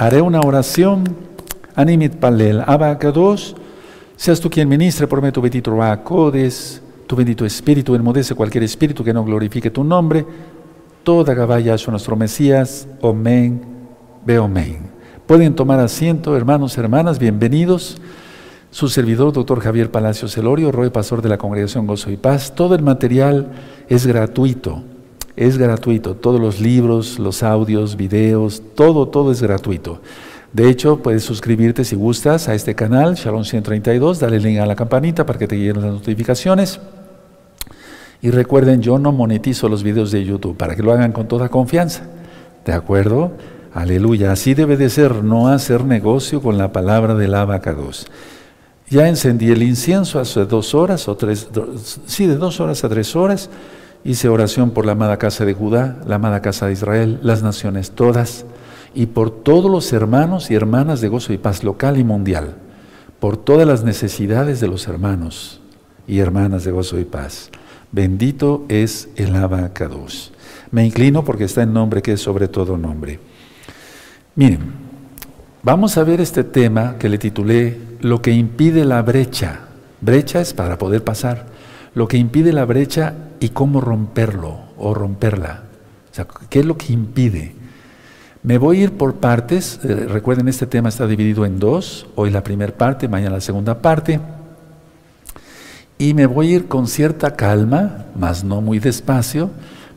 Haré una oración. Animit palel. Abacados. Seas tú quien ministre por tu bendito Codes, tu bendito espíritu, enmudece cualquier espíritu que no glorifique tu nombre. Toda Gabaya nuestro Mesías. Omen. Ve omen. Pueden tomar asiento, hermanos, hermanas, bienvenidos. Su servidor, doctor Javier Palacio Celorio, Roy Pastor de la Congregación Gozo y Paz. Todo el material es gratuito, es gratuito. Todos los libros, los audios, videos, todo, todo es gratuito. De hecho, puedes suscribirte si gustas a este canal, Shalom 132, dale link a la campanita para que te lleguen las notificaciones. Y recuerden, yo no monetizo los videos de YouTube, para que lo hagan con toda confianza. ¿De acuerdo? Aleluya, así debe de ser, no hacer negocio con la palabra del abacados. Ya encendí el incienso hace dos horas o tres, sí, de dos horas a tres horas. Hice oración por la amada casa de Judá, la amada casa de Israel, las naciones todas, y por todos los hermanos y hermanas de gozo y paz local y mundial, por todas las necesidades de los hermanos y hermanas de gozo y paz. Bendito es el abacados. Me inclino porque está en nombre que es sobre todo nombre. Miren, vamos a ver este tema que le titulé Lo que impide la brecha. Brecha es para poder pasar. Lo que impide la brecha y cómo romperlo o romperla. O sea, ¿qué es lo que impide? Me voy a ir por partes. Eh, recuerden, este tema está dividido en dos. Hoy la primera parte, mañana la segunda parte. Y me voy a ir con cierta calma, más no muy despacio,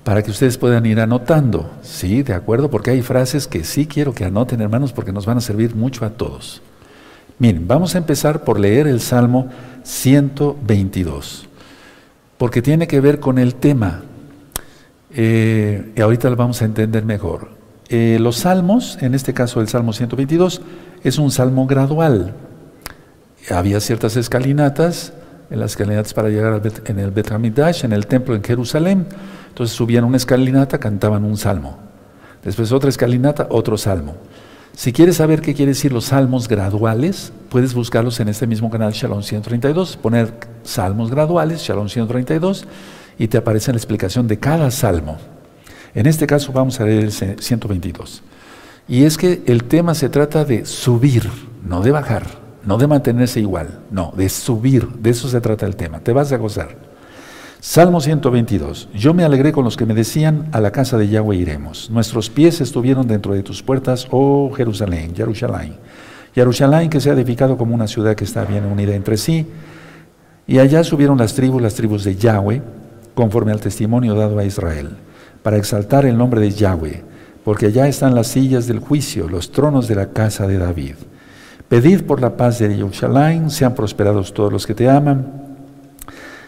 para que ustedes puedan ir anotando. Sí, de acuerdo, porque hay frases que sí quiero que anoten, hermanos, porque nos van a servir mucho a todos. Miren, vamos a empezar por leer el Salmo 122, porque tiene que ver con el tema. Eh, y ahorita lo vamos a entender mejor. Eh, los salmos, en este caso el Salmo 122, es un salmo gradual. Había ciertas escalinatas, en las escalinatas para llegar en el Bet en el templo en Jerusalén. Entonces subían una escalinata, cantaban un salmo. Después otra escalinata, otro salmo. Si quieres saber qué quiere decir los salmos graduales, puedes buscarlos en este mismo canal Shalom 132, poner salmos graduales, Shalom 132, y te aparece la explicación de cada salmo. En este caso vamos a leer el 122. Y es que el tema se trata de subir, no de bajar, no de mantenerse igual, no, de subir, de eso se trata el tema. Te vas a gozar. Salmo 122. Yo me alegré con los que me decían, a la casa de Yahweh iremos. Nuestros pies estuvieron dentro de tus puertas, oh Jerusalén, Jerusalén. Jerusalén que se ha edificado como una ciudad que está bien unida entre sí. Y allá subieron las tribus, las tribus de Yahweh, conforme al testimonio dado a Israel, para exaltar el nombre de Yahweh, porque allá están las sillas del juicio, los tronos de la casa de David. Pedid por la paz de Jerusalén, sean prosperados todos los que te aman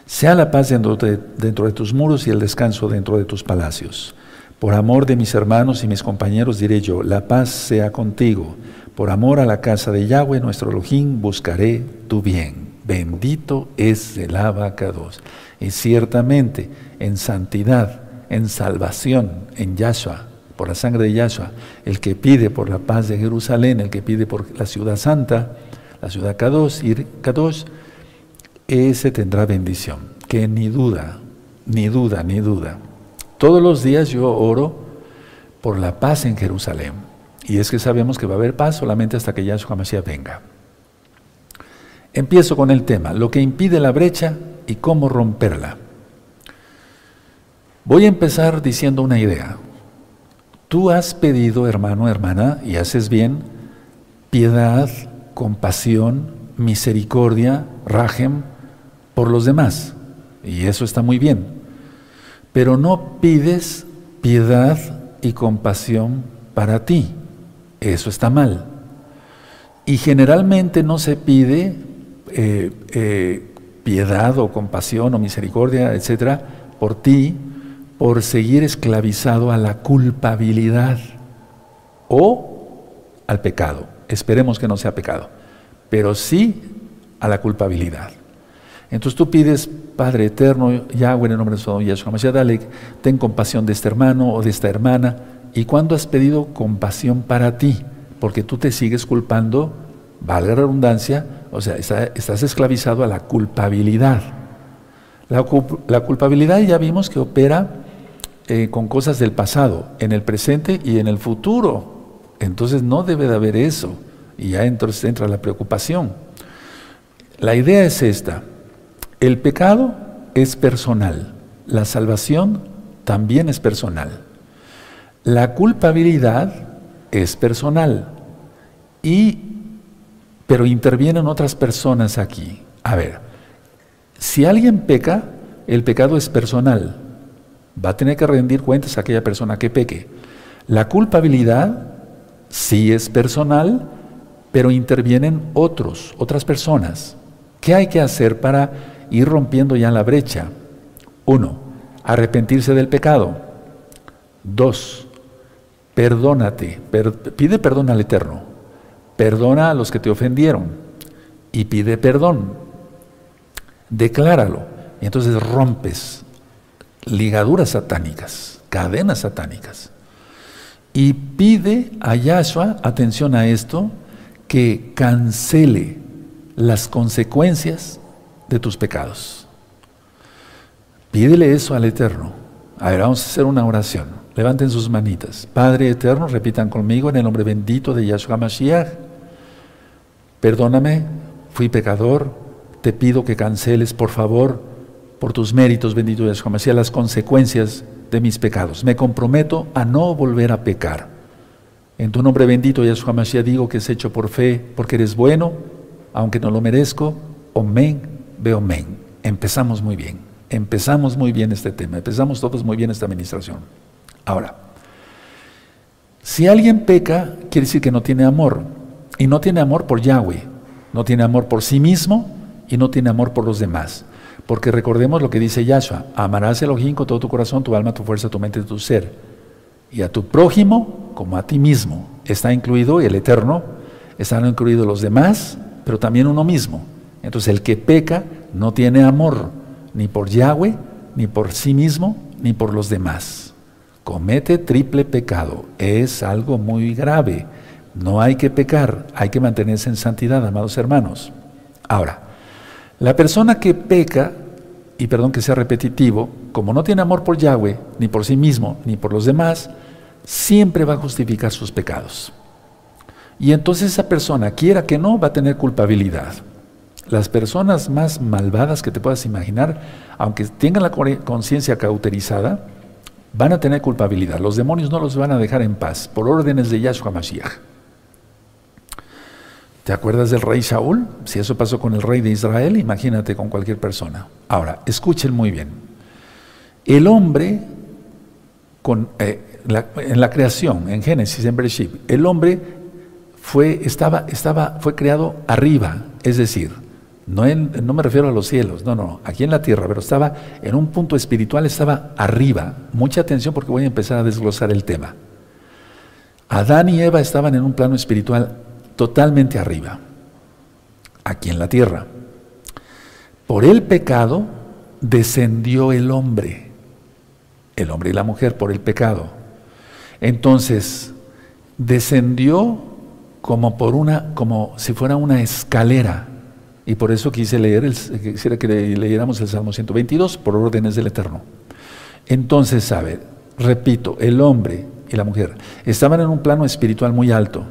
sea la paz dentro de, tus muros y el descanso dentro de tus palacios. Por amor de mis hermanos y mis compañeros diré yo, la paz sea contigo. Por amor a la casa de Yahweh, nuestro Elohim, buscaré tu bien. Bendito es el abacados. Y ciertamente en santidad, en salvación, en Yahshua, por la sangre de Yahshua, el que pide por la paz de Jerusalén, el que pide por la ciudad santa, la ciudad Kadosh, Kadosh ese tendrá bendición, que ni duda, ni duda, ni duda. Todos los días yo oro por la paz en Jerusalén. Y es que sabemos que va a haber paz solamente hasta que Yahshua Mashiach venga. Empiezo con el tema, lo que impide la brecha y cómo romperla. Voy a empezar diciendo una idea. Tú has pedido, hermano, hermana, y haces bien, piedad, compasión, misericordia, rajem, por los demás. Y eso está muy bien. Pero no pides piedad y compasión para ti. Eso está mal. Y generalmente no se pide eh, eh, piedad o compasión o misericordia, etcétera, por ti, por seguir esclavizado a la culpabilidad o al pecado. Esperemos que no sea pecado, pero sí a la culpabilidad. Entonces tú pides, Padre eterno, Yahweh, en el nombre de su Yahshua dale, ten compasión de este hermano o de esta hermana. ¿Y cuándo has pedido compasión para ti? Porque tú te sigues culpando, valga la redundancia, o sea, estás esclavizado a la culpabilidad. La, culpabilidad ya vimos que opera eh, con cosas del pasado, en el presente y en el futuro. Entonces no debe de haber eso. Y ya entonces entra la preocupación. La idea es esta. El pecado es personal. La salvación también es personal. La culpabilidad es personal. Y, pero intervienen otras personas aquí. A ver, si alguien peca, el pecado es personal. Va a tener que rendir cuentas a aquella persona que peque. La culpabilidad sí es personal, pero intervienen otros, otras personas. ¿Qué hay que hacer para ir rompiendo ya la brecha? Uno, arrepentirse del pecado. Dos, perdónate, pide perdón al Eterno. Perdona a los que te ofendieron y pide perdón. Decláralo. Y entonces rompes ligaduras satánicas, cadenas satánicas. Y pide a Yahshua, atención a esto, que cancele las consecuencias de tus pecados. Pídele eso al Eterno. A ver, vamos a hacer una oración. Levanten sus manitas. Padre Eterno, repitan conmigo en el nombre bendito de Yahshua Mashiach. Perdóname, fui pecador. Te pido que canceles, por favor, por tus méritos, bendito Yahshua Mashiach, las consecuencias de mis pecados. Me comprometo a no volver a pecar. En tu nombre bendito, Yahshua Mashiach, digo que es hecho por fe, porque eres bueno aunque no lo merezco, omen, veo men. Empezamos muy bien, empezamos muy bien este tema, empezamos todos muy bien esta administración. Ahora, si alguien peca, quiere decir que no tiene amor, y no tiene amor por Yahweh, no tiene amor por sí mismo y no tiene amor por los demás. Porque recordemos lo que dice Yahshua, amarás el Elohim con todo tu corazón, tu alma, tu fuerza, tu mente tu ser. Y a tu prójimo como a ti mismo. Está incluido el Eterno, están incluidos los demás pero también uno mismo. Entonces el que peca no tiene amor ni por Yahweh, ni por sí mismo, ni por los demás. Comete triple pecado. Es algo muy grave. No hay que pecar, hay que mantenerse en santidad, amados hermanos. Ahora, la persona que peca, y perdón que sea repetitivo, como no tiene amor por Yahweh, ni por sí mismo, ni por los demás, siempre va a justificar sus pecados. Y entonces esa persona, quiera que no, va a tener culpabilidad. Las personas más malvadas que te puedas imaginar, aunque tengan la conciencia cauterizada, van a tener culpabilidad. Los demonios no los van a dejar en paz por órdenes de Yahshua Mashiach. ¿Te acuerdas del rey Saúl? Si eso pasó con el rey de Israel, imagínate con cualquier persona. Ahora, escuchen muy bien. El hombre, eh, en la creación, en Génesis, en Bereshit, el hombre fue, estaba, estaba, fue creado arriba, es decir, no, me refiero a los cielos, no, no, aquí en la tierra, pero estaba en un punto espiritual, estaba arriba. Mucha atención porque voy a empezar a desglosar el tema. Adán y Eva estaban en un plano espiritual totalmente arriba, aquí en la tierra. Por el pecado descendió el hombre, el hombre y la mujer por el pecado. Entonces, descendió como por una, como si fuera una escalera. Y por eso quise leer, el, quisiera que leyéramos el Salmo 122 por órdenes del Eterno. Entonces, sabe, repito, el hombre y la mujer estaban en un plano espiritual muy alto,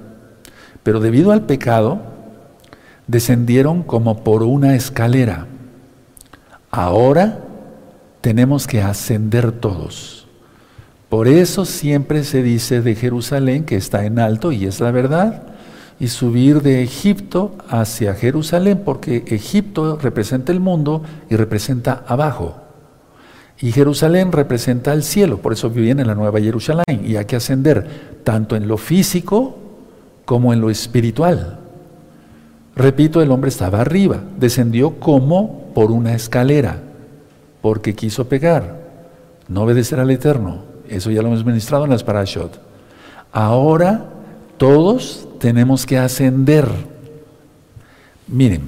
pero debido al pecado descendieron como por una escalera. Ahora tenemos que ascender todos. Por eso siempre se dice de Jerusalén que está en alto y es la verdad y subir de Egipto hacia Jerusalén, porque Egipto representa el mundo y representa abajo. Y Jerusalén representa el cielo, por eso viven en la Nueva Jerusalén. Y hay que ascender tanto en lo físico como en lo espiritual. Repito, el hombre estaba arriba, descendió como por una escalera, porque quiso pegar, no obedecer al Eterno. Eso ya lo hemos ministrado en las parashot. Ahora todos tenemos que ascender. Miren,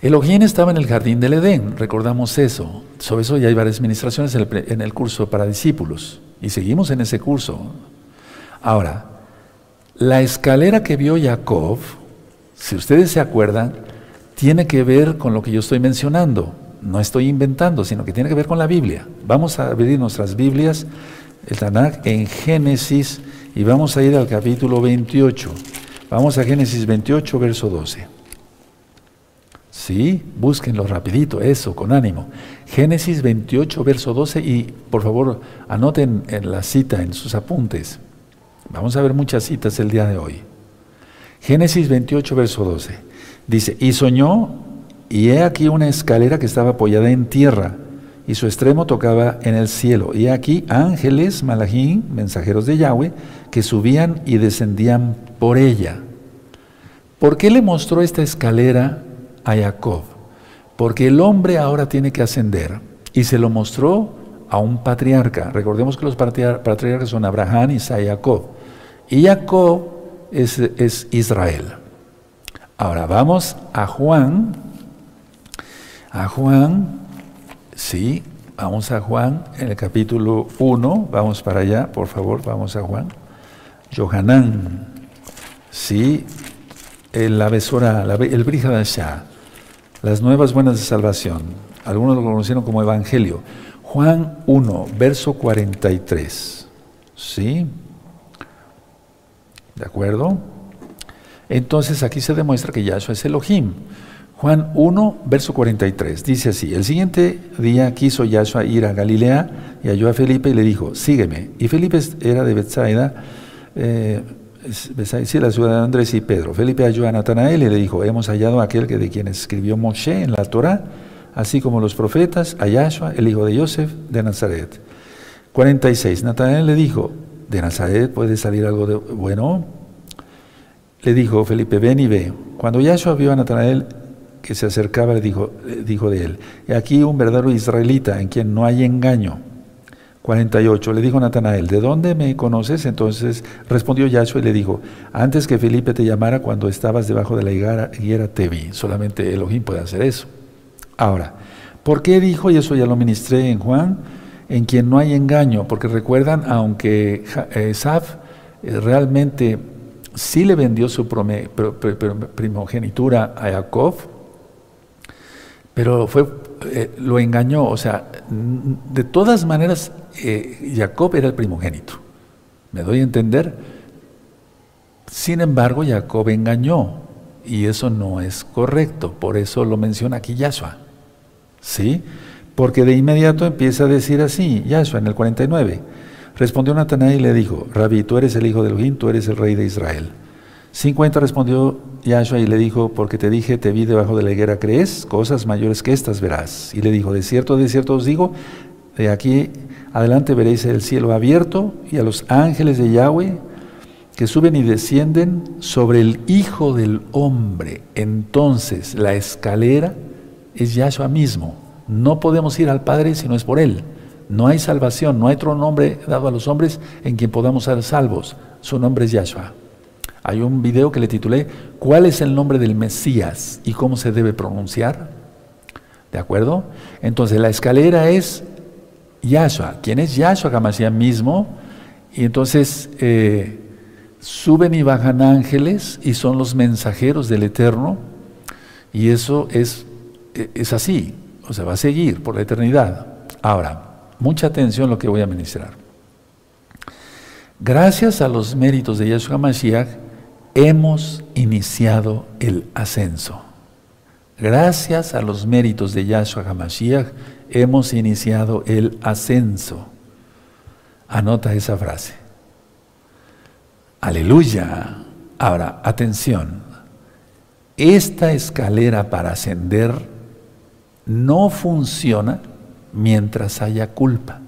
Elohim estaba en el jardín del Edén, recordamos eso. Sobre eso ya hay varias administraciones en el curso para discípulos y seguimos en ese curso. Ahora, la escalera que vio Jacob, si ustedes se acuerdan, tiene que ver con lo que yo estoy mencionando. No estoy inventando, sino que tiene que ver con la Biblia. Vamos a abrir nuestras Biblias, el Tanakh, en Génesis y vamos a ir al capítulo 28. Vamos a Génesis 28, verso 12. Sí, búsquenlo rapidito, eso, con ánimo. Génesis 28, verso 12 y por favor anoten en la cita, en sus apuntes. Vamos a ver muchas citas el día de hoy. Génesis 28, verso 12. Dice, y soñó, y he aquí una escalera que estaba apoyada en tierra, y su extremo tocaba en el cielo. Y aquí ángeles, malajín, mensajeros de Yahweh, que subían y descendían por ella. ¿Por qué le mostró esta escalera a Jacob? Porque el hombre ahora tiene que ascender, y se lo mostró a un patriarca. Recordemos que los patriarcas son Abraham, Isaac y Jacob. Y Jacob es, Israel. Ahora vamos a Juan. A Juan, sí, vamos a Juan en el capítulo 1. Vamos para allá, por favor, vamos a Juan. Johanán, sí, la besora, el Brihadashah, las nuevas buenas de salvación. Algunos lo conocieron como Evangelio. Juan 1, verso 43. ¿Sí? ¿De acuerdo? Entonces aquí se demuestra que Yahshua es Elohim. Juan 1, verso 43, dice así, el siguiente día quiso Yahshua ir a Galilea y halló a Felipe y le dijo, sígueme. Y Felipe era de Bethsaida, eh, la ciudad de Andrés y Pedro. Felipe halló a Natanael y le dijo, hemos hallado a aquel que de quien escribió Moshe en la Torah, así como los profetas, a Yahshua, el hijo de Yosef, de Nazaret. 46, Natanael le dijo, de Nazaret puede salir algo de bueno. Le dijo Felipe, ven y ve. Cuando Yahshua vio a Natanael que se acercaba, le dijo, dijo de él, aquí un verdadero israelita en quien no hay engaño. 48. Le dijo Natanael, ¿de dónde me conoces? Entonces respondió Yahshua y le dijo, antes que Felipe te llamara cuando estabas debajo de la higuera, higuera te vi. Solamente Elohim puede hacer eso. Ahora, ¿por qué dijo, y eso ya lo ministré en Juan, en quien no hay engaño, porque recuerdan, aunque Esaf eh, realmente sí le vendió su primogenitura a Jacob, pero fue, eh, lo engañó, o sea, de todas maneras, eh, Jacob era el primogénito, ¿me doy a entender? Sin embargo, Jacob engañó, y eso no es correcto, por eso lo menciona aquí Yahshua, ¿sí? Porque de inmediato empieza a decir así, Yahshua en el 49. Respondió Natanael y le dijo, Rabí, tú eres el hijo de Elohim, tú eres el rey de Israel. 50 respondió Yahshua y le dijo, porque te dije, te vi debajo de la higuera, ¿crees? Cosas mayores que estas verás. Y le dijo, de cierto, de cierto os digo, de aquí adelante veréis el cielo abierto y a los ángeles de Yahweh que suben y descienden sobre el Hijo del Hombre. Entonces la escalera es Yahshua mismo. No podemos ir al Padre si no es por Él. No hay salvación, no hay otro nombre dado a los hombres en quien podamos ser salvos. Su nombre es Yahshua. Hay un video que le titulé ¿Cuál es el nombre del Mesías y cómo se debe pronunciar? ¿De acuerdo? Entonces la escalera es Yahshua. ¿Quién es Yahshua Hamashiach mismo? Y entonces eh, suben y bajan ángeles y son los mensajeros del Eterno. Y eso es, es así. O sea, va a seguir por la eternidad. Ahora, mucha atención a lo que voy a ministrar. Gracias a los méritos de Yeshua Mashiach, hemos iniciado el ascenso. Gracias a los méritos de Yahshua HaMashiach, hemos iniciado el ascenso. Anota esa frase. Aleluya. Ahora, atención. Esta escalera para ascender no funciona mientras haya culpa.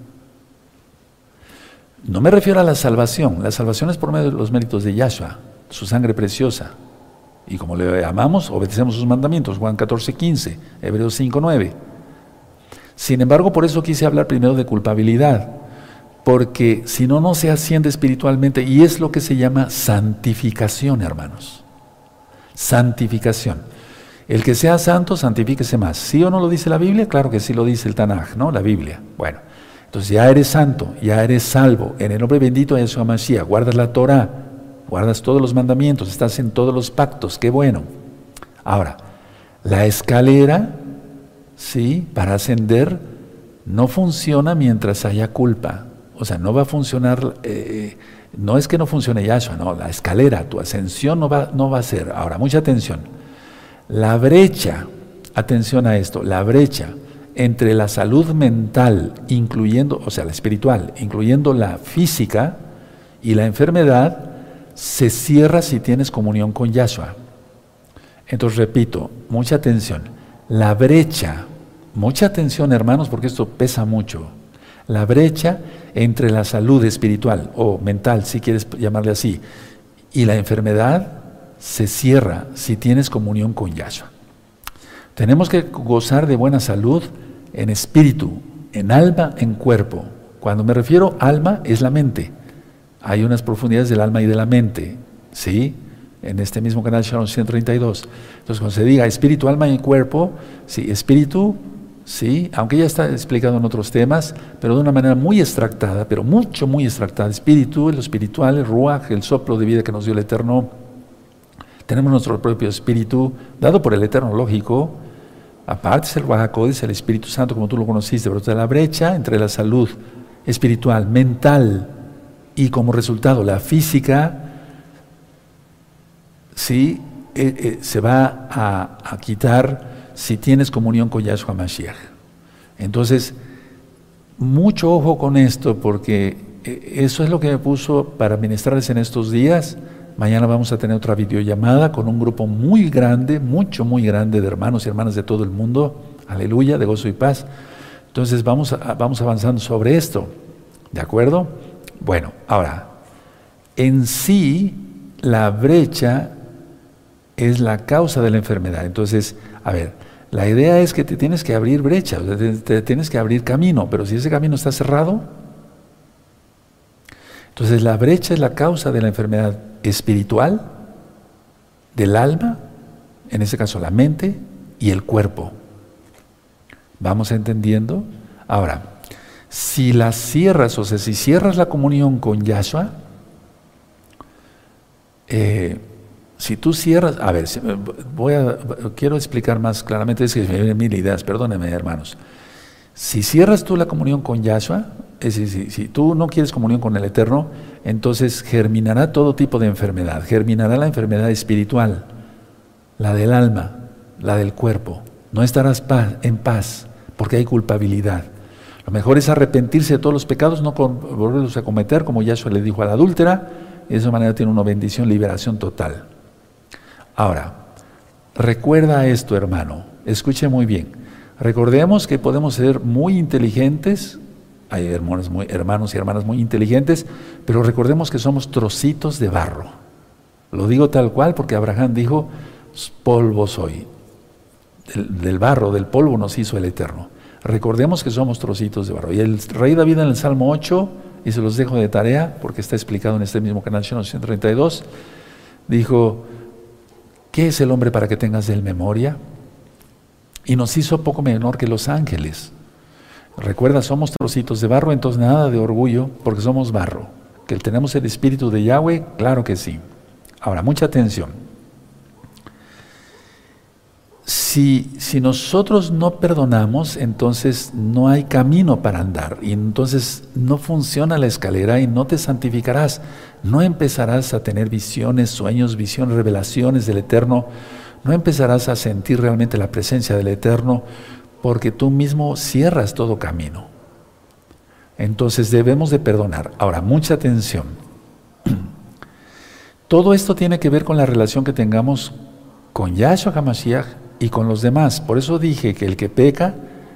No me refiero a la salvación, la salvación es por medio de los méritos de Yahshua, su sangre preciosa. Y como le amamos, obedecemos sus mandamientos, Juan 14, 15, Hebreos 5, 9. Sin embargo, por eso quise hablar primero de culpabilidad, porque si no, no se asciende espiritualmente y es lo que se llama santificación, hermanos. Santificación. El que sea santo, santifíquese más. ¿Sí o no lo dice la Biblia? Claro que sí lo dice el Tanaj, ¿no? La Biblia. Bueno, entonces ya eres santo, ya eres salvo. En el nombre bendito de Yeshua Mashiach, guardas la Torah, guardas todos los mandamientos, estás en todos los pactos, qué bueno. Ahora, la escalera, sí, para ascender, no funciona mientras haya culpa. O sea, no va a funcionar eh, No es que no funcione Yahshua, no, la escalera, tu ascensión no va, no va a ser. Ahora, mucha atención. La brecha, atención a esto, la brecha entre la salud mental, incluyendo, o sea, la espiritual, incluyendo la física y la enfermedad, se cierra si tienes comunión con Yahshua. Entonces, repito, mucha atención. La brecha, mucha atención hermanos, porque esto pesa mucho. La brecha entre la salud espiritual o mental, si quieres llamarle así, y la enfermedad se cierra si tienes comunión con Yahshua. Tenemos que gozar de buena salud en espíritu, en alma, en cuerpo. Cuando me refiero alma, es la mente. Hay unas profundidades del alma y de la mente, ¿sí? En este mismo canal Sharon 132. Entonces, cuando se diga espíritu, alma y cuerpo, sí, espíritu, sí, aunque ya está explicado en otros temas, pero de una manera muy extractada, pero mucho, muy extractada. Espíritu, lo espiritual, el ruach, el soplo de vida que nos dio el Eterno. Tenemos nuestro propio espíritu, dado por el Eterno, lógico, Aparte es el Ruach el Espíritu Santo, como tú lo conociste, pero está la brecha entre la salud espiritual, mental y como resultado la física, sí, eh, eh, se va a, quitar si tienes comunión con Yahshua Mashiach. Entonces, mucho ojo con esto, porque eh, eso es lo que me puso para ministrarles en estos días Mañana vamos a tener otra videollamada con un grupo muy grande, mucho, muy grande de hermanos y hermanas de todo el mundo. Aleluya, de gozo y paz. Entonces vamos, vamos avanzando sobre esto. ¿De acuerdo? Bueno, ahora, en sí la brecha es la causa de la enfermedad. Entonces, a ver, la idea es que te tienes que abrir brecha, te tienes que abrir camino, pero si ese camino está cerrado, entonces la brecha es la causa de la enfermedad espiritual, del alma, en ese caso la mente y el cuerpo. ¿Vamos entendiendo? Ahora, si la cierras, o sea, si cierras la comunión con Yahshua, eh, si tú cierras, a ver, voy a, quiero explicar más claramente, es que me vienen mil ideas, perdónenme hermanos. Si cierras tú la comunión con Yahshua, es decir, si, tú no quieres comunión con el Eterno, entonces germinará todo tipo de enfermedad. Germinará la enfermedad espiritual, la del alma, la del cuerpo. No estarás en paz porque hay culpabilidad. Lo mejor es arrepentirse de todos los pecados, no volverlos a cometer, como Yahshua le dijo a la adúltera, y de esa manera tiene una bendición, liberación total. Ahora, recuerda esto, hermano, escuche muy bien. Recordemos que podemos ser muy inteligentes, hay hermanos, muy, hermanos y hermanas muy inteligentes, pero recordemos que somos trocitos de barro. Lo digo tal cual porque Abraham dijo, polvo soy. Del, barro, del polvo nos hizo el Eterno. Recordemos que somos trocitos de barro. Y el rey David en el Salmo 8, y se los dejo de tarea porque está explicado en este mismo canal 132, dijo, ¿qué es el hombre para que tengas de él memoria? y nos hizo poco menor que los ángeles. Recuerda, somos trocitos de barro, entonces nada de orgullo, porque somos barro. ¿Que tenemos el espíritu de Yahweh? Claro que sí. Ahora, mucha atención. Si, nosotros no perdonamos, entonces no hay camino para andar y entonces no funciona la escalera y no te santificarás. No empezarás a tener visiones, sueños, visiones, revelaciones del Eterno no empezarás a sentir realmente la presencia del Eterno porque tú mismo cierras todo camino. Entonces debemos de perdonar. Ahora, mucha atención. Todo esto tiene que ver con la relación que tengamos con Yahshua HaMashiach y con los demás. Por eso dije que el que peca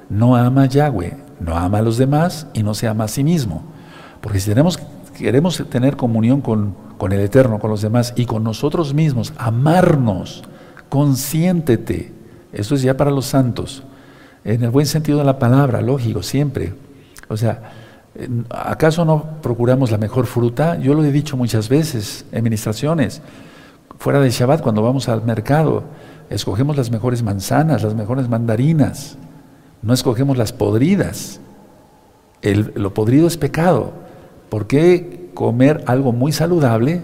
no ama a Yahweh, no ama a los demás y no se ama a sí mismo. Porque si tenemos, queremos tener comunión con, con el Eterno, con los demás y con nosotros mismos, amarnos, Consiéntete. Eso es ya para los santos. En el buen sentido de la palabra, lógico, siempre. O sea, ¿acaso no procuramos la mejor fruta? Yo lo he dicho muchas veces en ministraciones. Fuera de Shabbat, cuando vamos al mercado, escogemos las mejores manzanas, las mejores mandarinas. No escogemos las podridas. lo podrido es pecado. ¿Por qué comer algo muy saludable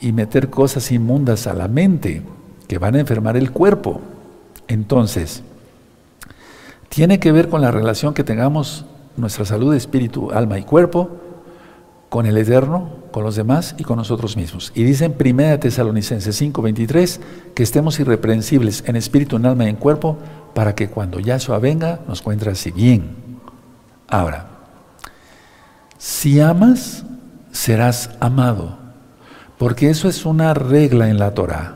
y meter cosas inmundas a la mente? que van a enfermar el cuerpo. Entonces, tiene que ver con la relación que tengamos nuestra salud, espíritu, alma y cuerpo con el Eterno, con los demás y con nosotros mismos. Y dice en 1 Tesalonicenses 5:23 que estemos irreprensibles en espíritu, en alma y en cuerpo para que cuando Yahshua venga nos encuentre así bien. Ahora, si amas, serás amado, porque eso es una regla en la Torah.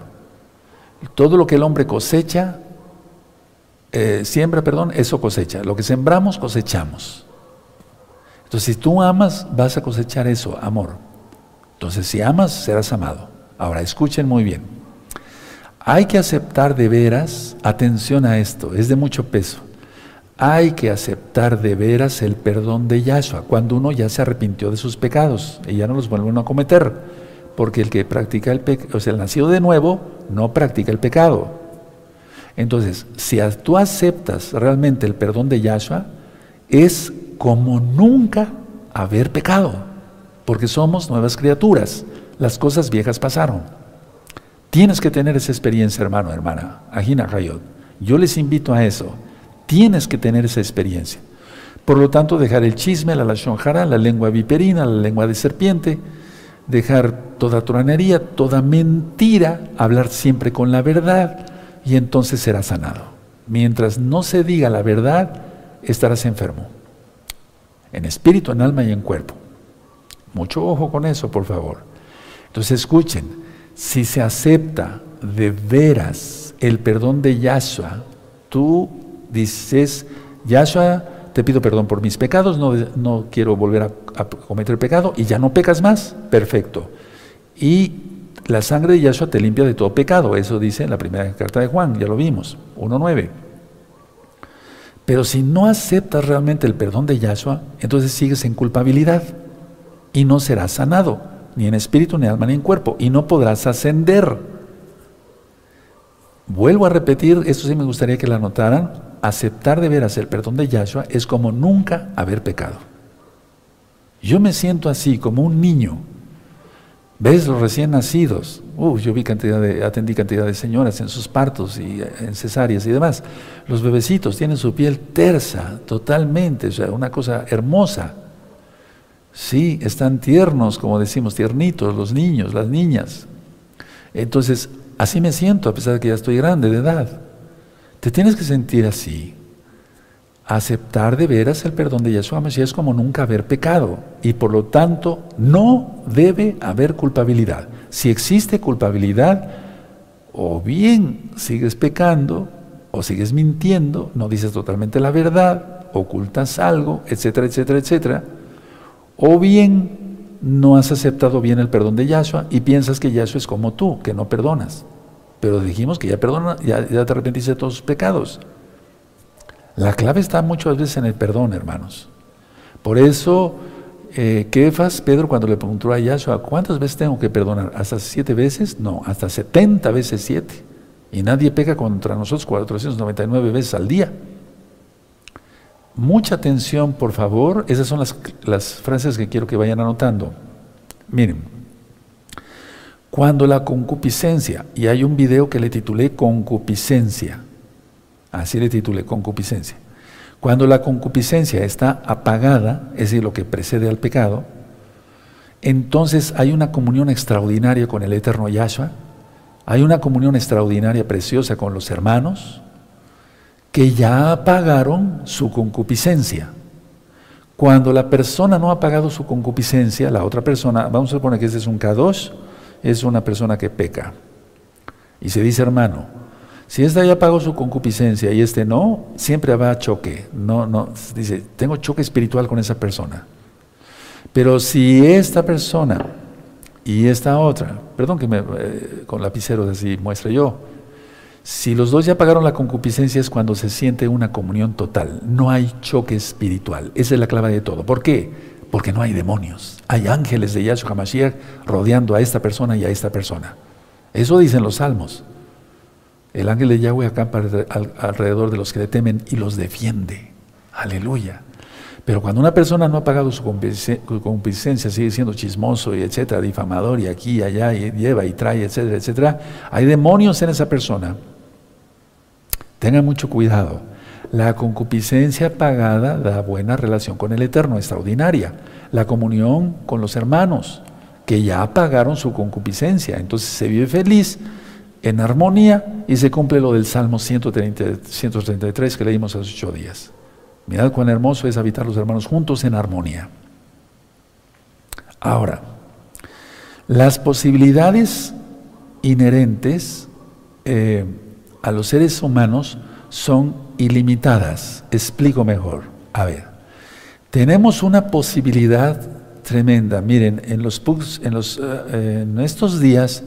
Todo lo que el hombre cosecha, eh, siembra, perdón, eso cosecha. Lo que sembramos, cosechamos. Entonces, si tú amas, vas a cosechar eso, amor. Entonces, si amas, serás amado. Ahora, escuchen muy bien. Hay que aceptar de veras, atención a esto, es de mucho peso. Hay que aceptar de veras el perdón de Yahshua cuando uno ya se arrepintió de sus pecados y ya no los vuelve a cometer. Porque el que practica el pecado, o sea, el nacido de nuevo, no practica el pecado. Entonces, si tú aceptas realmente el perdón de Yahshua, es como nunca haber pecado, porque somos nuevas criaturas. Las cosas viejas pasaron. Tienes que tener esa experiencia, hermano, hermana. Ajina Hayot. Yo les invito a eso. Tienes que tener esa experiencia. Por lo tanto, dejar el chisme, la lashonjara, la lengua viperina, la lengua de serpiente, dejar toda tronería, toda mentira, hablar siempre con la verdad y entonces serás sanado. Mientras no se diga la verdad, estarás enfermo. En espíritu, en alma y en cuerpo. Mucho ojo con eso, por favor. Entonces escuchen, si se acepta de veras el perdón de Yahshua, tú dices, Yahshua, te pido perdón por mis pecados, no, no quiero volver a, cometer pecado y ya no pecas más, perfecto. Y la sangre de Yahshua te limpia de todo pecado, eso dice en la primera carta de Juan, ya lo vimos, 1.9. Pero si no aceptas realmente el perdón de Yahshua, entonces sigues en culpabilidad y no serás sanado, ni en espíritu, ni en alma, ni en cuerpo, y no podrás ascender. Vuelvo a repetir, esto sí me gustaría que lo anotaran, aceptar de veras el perdón de Yahshua es como nunca haber pecado. Yo me siento así, como un niño. ¿Ves los recién nacidos? Uh, yo vi cantidad de, atendí cantidad de señoras en sus partos y en cesáreas y demás. Los bebecitos tienen su piel tersa, totalmente, o sea, una cosa hermosa. Sí, están tiernos, como decimos, tiernitos, los niños, las niñas. Entonces, así me siento, a pesar de que ya estoy grande de edad. Te tienes que sentir así. Aceptar de veras el perdón de Yeshua es como nunca haber pecado. Y por lo tanto, no debe haber culpabilidad. Si existe culpabilidad, o bien sigues pecando, o sigues mintiendo, no dices totalmente la verdad, ocultas algo, etcétera, etcétera, etcétera. O bien no has aceptado bien el perdón de Yahshua y piensas que Yahshua es como tú, que no perdonas. Pero dijimos que ya perdona, ya, te arrepentiste de todos tus pecados. La clave está muchas veces en el perdón, hermanos. Por eso, eh, Kefas, Pedro, cuando le preguntó a Yahshua, ¿cuántas veces tengo que perdonar? ¿Hasta siete veces? No, hasta setenta veces siete. Y nadie pega contra nosotros 499 veces al día. Mucha atención, por favor. Esas son las, las frases que quiero que vayan anotando. Miren, cuando la concupiscencia, y hay un video que le titulé Concupiscencia, así le titulé Concupiscencia. Cuando la concupiscencia está apagada, es decir, lo que precede al pecado, entonces hay una comunión extraordinaria con el eterno Yahshua, hay una comunión extraordinaria, preciosa con los hermanos, que ya apagaron su concupiscencia. Cuando la persona no ha apagado su concupiscencia, la otra persona, vamos a suponer que ese es un Kadosh, es una persona que peca. Y se dice, hermano, si esta ya pagó su concupiscencia y este no, siempre habrá choque. No, no, dice, tengo choque espiritual con esa persona. Pero si esta persona y esta otra, perdón que me, eh, con lapicero así muestre yo, si los dos ya pagaron la concupiscencia es cuando se siente una comunión total, no hay choque espiritual. Esa es la clave de todo. ¿Por qué? Porque no hay demonios. Hay ángeles de Yahshua HaMashiach rodeando a esta persona y a esta persona. Eso dicen los salmos. El ángel de Yahweh acampa alrededor de los que le temen y los defiende. Aleluya. Pero cuando una persona no ha pagado su concupiscencia, sigue siendo chismoso y etcétera, difamador y aquí y allá, y lleva y trae, etcétera, etcétera, hay demonios en esa persona. Tengan mucho cuidado. La concupiscencia pagada da buena relación con el Eterno, extraordinaria. la comunión con los hermanos, que ya pagaron su concupiscencia. Entonces se vive feliz, en armonía, y se cumple lo del Salmo 133 que leímos hace ocho días. Mirad cuán hermoso es habitar los hermanos juntos en armonía. Ahora, las posibilidades inherentes eh, a los seres humanos son ilimitadas. Explico mejor. A ver, tenemos una posibilidad tremenda. Miren, en, los, en, los, eh, en estos días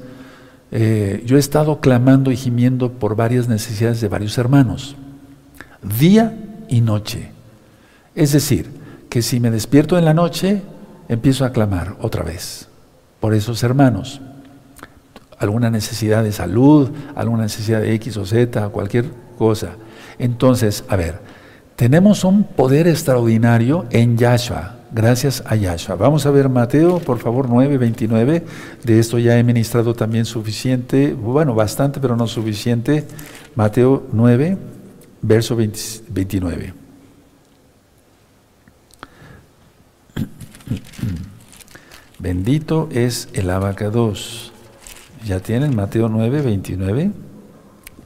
eh, yo he estado clamando y gimiendo por varias necesidades de varios hermanos, día y noche. Es decir, que si me despierto en la noche, empiezo a clamar otra vez por esos hermanos. Alguna necesidad de salud, alguna necesidad de X o Z, cualquier cosa. Entonces, a ver, tenemos un poder extraordinario en Yahshua, gracias a Yahshua. Vamos a ver Mateo, por favor, 9, 29. De esto ya he ministrado también suficiente, bueno, bastante, pero no suficiente. Mateo 9, verso 29. Bendito es el abacados. ¿Ya tienen Mateo 9, 29?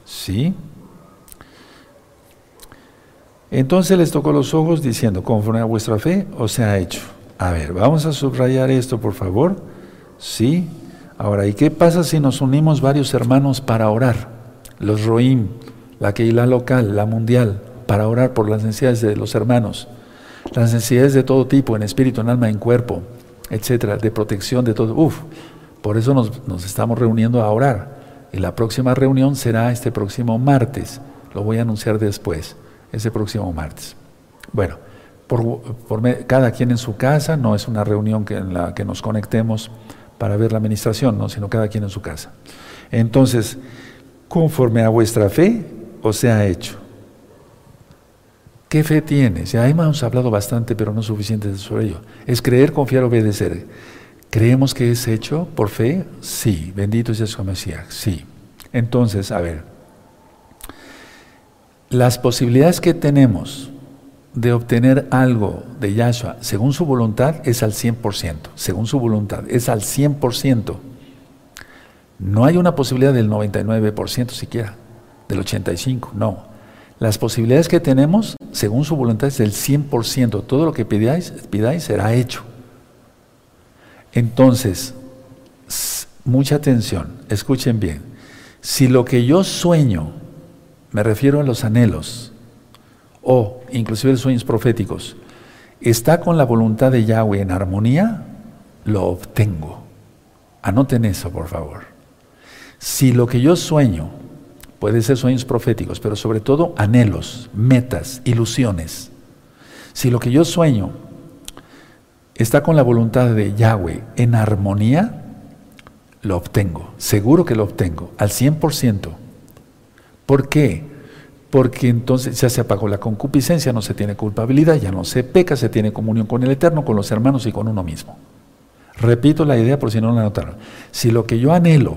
Sí. Entonces les tocó los ojos diciendo, conforme a vuestra fe os ha hecho. A ver, vamos a subrayar esto, por favor. Sí. Ahora, ¿y qué pasa si nos unimos varios hermanos para orar? Los Roim, la Keilah local, la mundial, para orar por las necesidades de los hermanos. Las necesidades de todo tipo, en espíritu, en alma, en cuerpo, etcétera, de protección, de todo. Uf, por eso nos, nos estamos reuniendo a orar. Y la próxima reunión será este próximo martes. Lo voy a anunciar después ese próximo martes. Bueno, por, cada quien en su casa, no es una reunión que, en la que nos conectemos para ver la administración, ¿no? sino cada quien en su casa. Entonces, conforme a vuestra fe, os sea hecho. ¿Qué fe tienes? Ya hemos hablado bastante, pero no suficiente sobre ello. Es creer, confiar, obedecer. ¿Creemos que es hecho por fe? Sí. Bendito sea su Mesías. Sí. Entonces, a ver, las posibilidades que tenemos de obtener algo de Yahshua según su voluntad es al 100%, según su voluntad, es al 100%. No hay una posibilidad del 99% siquiera, del 85%, no. Las posibilidades que tenemos según su voluntad es del 100%. Todo lo que pidáis, pidáis será hecho. Entonces, mucha atención, escuchen bien. Si lo que yo sueño me refiero a los anhelos o inclusive los sueños proféticos, está con la voluntad de Yahweh en armonía, lo obtengo. Anoten eso, por favor. Si lo que yo sueño, puede ser sueños proféticos, pero sobre todo anhelos, metas, ilusiones, si lo que yo sueño está con la voluntad de Yahweh en armonía, lo obtengo, seguro que lo obtengo, al 100%. ¿Por qué? Porque entonces ya se apagó la concupiscencia, no se tiene culpabilidad, ya no se peca, se tiene comunión con el Eterno, con los hermanos y con uno mismo. Repito la idea por si no la notaron. Si lo que yo anhelo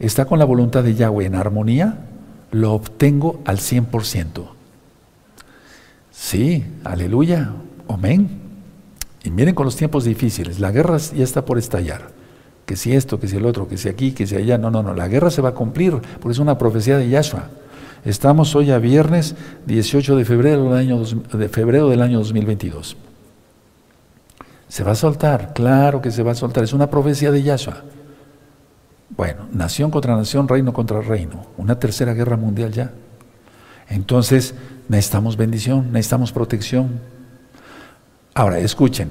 está con la voluntad de Yahweh en armonía, lo obtengo al 100%. Sí, aleluya, amén. Y miren con los tiempos difíciles, la guerra ya está por estallar que si esto, que si el otro, que si aquí, que si allá. No, no, no, la guerra se va a cumplir, porque es una profecía de Yahshua. Estamos hoy a viernes 18 de febrero del año, de febrero del año 2022. Se va a soltar, claro que se va a soltar, es una profecía de Yahshua. Bueno, nación contra nación, reino contra reino, una tercera guerra mundial ya. Entonces, necesitamos bendición, necesitamos protección. Ahora, escuchen,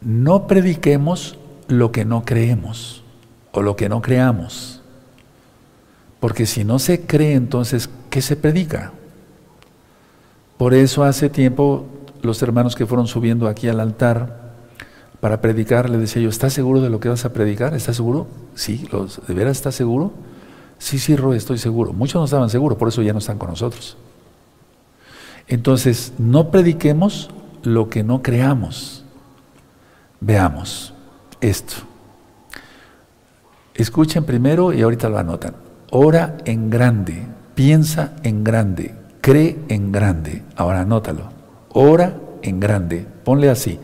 no prediquemos lo que no creemos o lo que no creamos. Porque si no se cree, entonces, ¿qué se predica? Por eso hace tiempo los hermanos que fueron subiendo aquí al altar para predicar, le decía yo, ¿estás seguro de lo que vas a predicar? ¿Estás seguro? Sí, ¿de veras estás seguro? Sí, sí, Roy, estoy seguro. Muchos no estaban seguros, por eso ya no están con nosotros. Entonces, no prediquemos lo que no creamos. Veamos esto. Escuchen primero y ahorita lo anotan. Ora en grande, piensa en grande, cree en grande. Ahora anótalo. Ora en grande. Ponle así,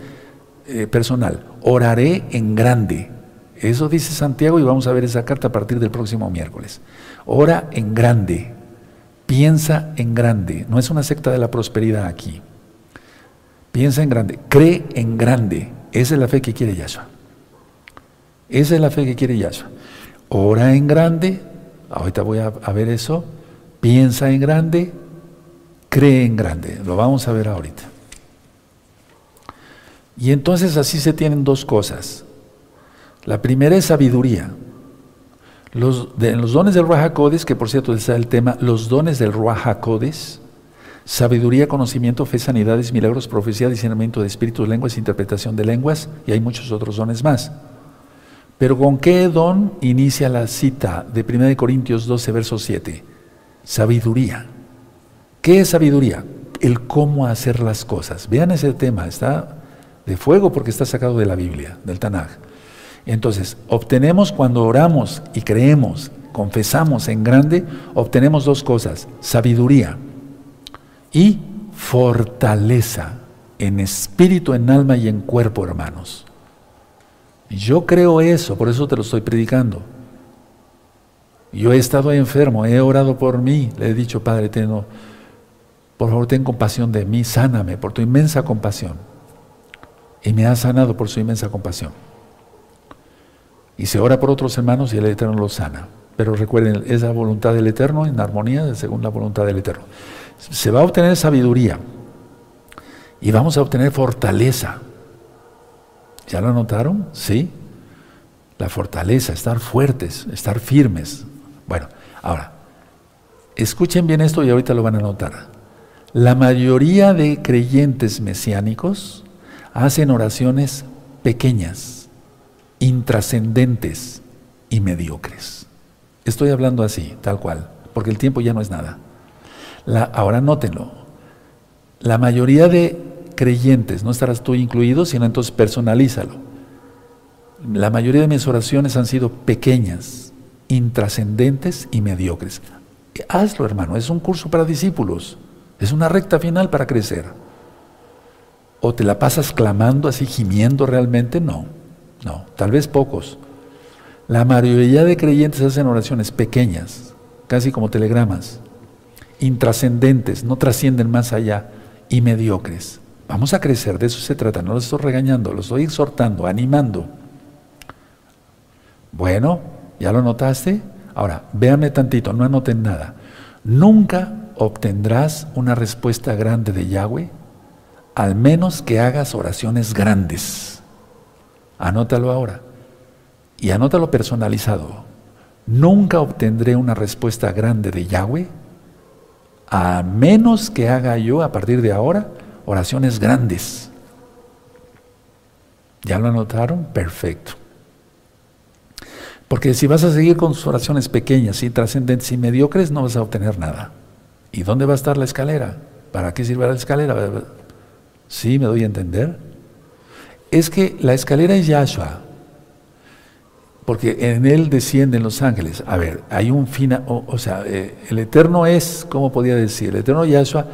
eh, personal, oraré en grande. Eso dice Santiago y vamos a ver esa carta a partir del próximo miércoles. Ora en grande, piensa en grande. No es una secta de la prosperidad aquí. Piensa en grande, cree en grande. Esa es la fe que quiere Yahshua. Esa es la fe que quiere Yahshua. Ora en grande, ahorita voy a, ver eso. Piensa en grande, cree en grande. Lo vamos a ver ahorita. Y entonces así se tienen dos cosas. La primera es sabiduría. Los, los dones del Ruach que por cierto está el tema, los dones del Ruach sabiduría, conocimiento, fe, sanidades, milagros, profecía, discernimiento de espíritus, lenguas, interpretación de lenguas, y hay muchos otros dones más. Pero ¿con qué don inicia la cita de 1 Corintios 12, verso 7? Sabiduría. ¿Qué es sabiduría? El cómo hacer las cosas. Vean ese tema, está de fuego porque está sacado de la Biblia, del Tanaj. Entonces, obtenemos cuando oramos y creemos, confesamos en grande, obtenemos dos cosas, sabiduría y fortaleza en espíritu, en alma y en cuerpo, hermanos. Yo creo eso, por eso te lo estoy predicando. Yo he estado enfermo, he orado por mí, le he dicho, Padre, tengo, por favor, ten compasión de mí, sáname por tu inmensa compasión. Y me ha sanado por su inmensa compasión. Y se ora por otros hermanos y el Eterno los sana. Pero recuerden, es la voluntad del Eterno en armonía según la voluntad del Eterno. Se va a obtener sabiduría y vamos a obtener fortaleza. ¿Ya lo notaron? Sí. La fortaleza, estar fuertes, estar firmes. Bueno, ahora, escuchen bien esto y ahorita lo van a notar. La mayoría de creyentes mesiánicos hacen oraciones pequeñas intrascendentes y mediocres. Estoy hablando así, tal cual, porque el tiempo ya no es nada. ahora nótenlo. La mayoría de creyentes, no estarás tú incluido, sino entonces personalízalo. La mayoría de mis oraciones han sido pequeñas, intrascendentes y mediocres. Hazlo, hermano, es un curso para discípulos, es una recta final para crecer. ¿O te la pasas clamando así, gimiendo realmente? No. No, tal vez pocos. La mayoría de creyentes hacen oraciones pequeñas, casi como telegramas, intrascendentes, no trascienden más allá y mediocres. Vamos a crecer, de eso se trata, no los estoy regañando, los estoy exhortando, animando. Bueno, ¿ya lo notaste? Ahora, véanme tantito, no anoten nada. Nunca obtendrás una respuesta grande de Yahweh, al menos que hagas oraciones grandes. Anótalo ahora. Y anótalo personalizado. Nunca obtendré una respuesta grande de Yahweh a menos que haga yo a partir de ahora oraciones grandes. ¿Ya lo anotaron? Perfecto. Porque si vas a seguir con sus oraciones pequeñas y trascendentes y mediocres, no vas a obtener nada. ¿Y dónde va a estar la escalera? ¿Para qué sirve la escalera? ¿Sí me doy a entender? es que la escalera es Yahshua, porque en él descienden los ángeles. A ver, hay un fin, o, sea, eh, el Eterno es, ¿cómo podía decir? El Eterno Yahshua,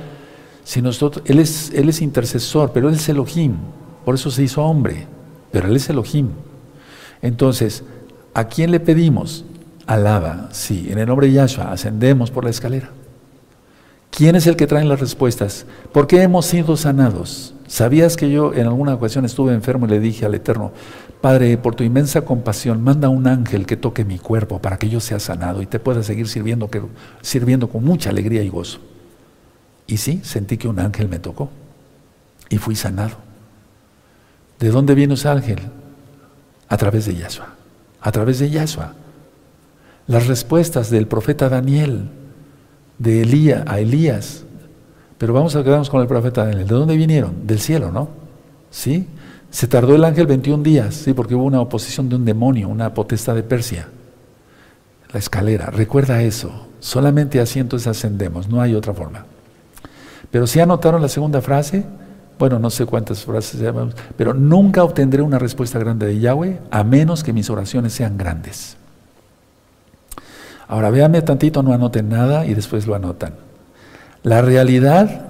si nosotros, él es, él es intercesor, pero él es Elohim, por eso se hizo hombre, pero él es Elohim. Entonces, ¿a quién le pedimos? Alaba, sí, en el nombre de Yahshua ascendemos por la escalera. ¿Quién es el que trae las respuestas? ¿Por qué hemos sido sanados? ¿Sabías que yo en alguna ocasión estuve enfermo y le dije al Eterno, Padre, por tu inmensa compasión, manda un ángel que toque mi cuerpo para que yo sea sanado y te pueda seguir sirviendo, sirviendo con mucha alegría y gozo? Y sí, sentí que un ángel me tocó y fui sanado. ¿De dónde viene ese ángel? A través de Yahshua. A través de Yahshua. Las respuestas del profeta Daniel, de Elías a Elías, pero vamos a quedarnos con el profeta Daniel. ¿De dónde vinieron? Del cielo, ¿no? ¿Sí? Se tardó el ángel 21 días, ¿sí? Porque hubo una oposición de un demonio, una potestad de Persia. La escalera, recuerda eso. Solamente así entonces ascendemos, no hay otra forma. Pero si anotaron la segunda frase, bueno, no sé cuántas frases llamamos, pero nunca obtendré una respuesta grande de Yahweh a menos que mis oraciones sean grandes. Ahora véanme tantito, no anoten nada y después lo anotan. La realidad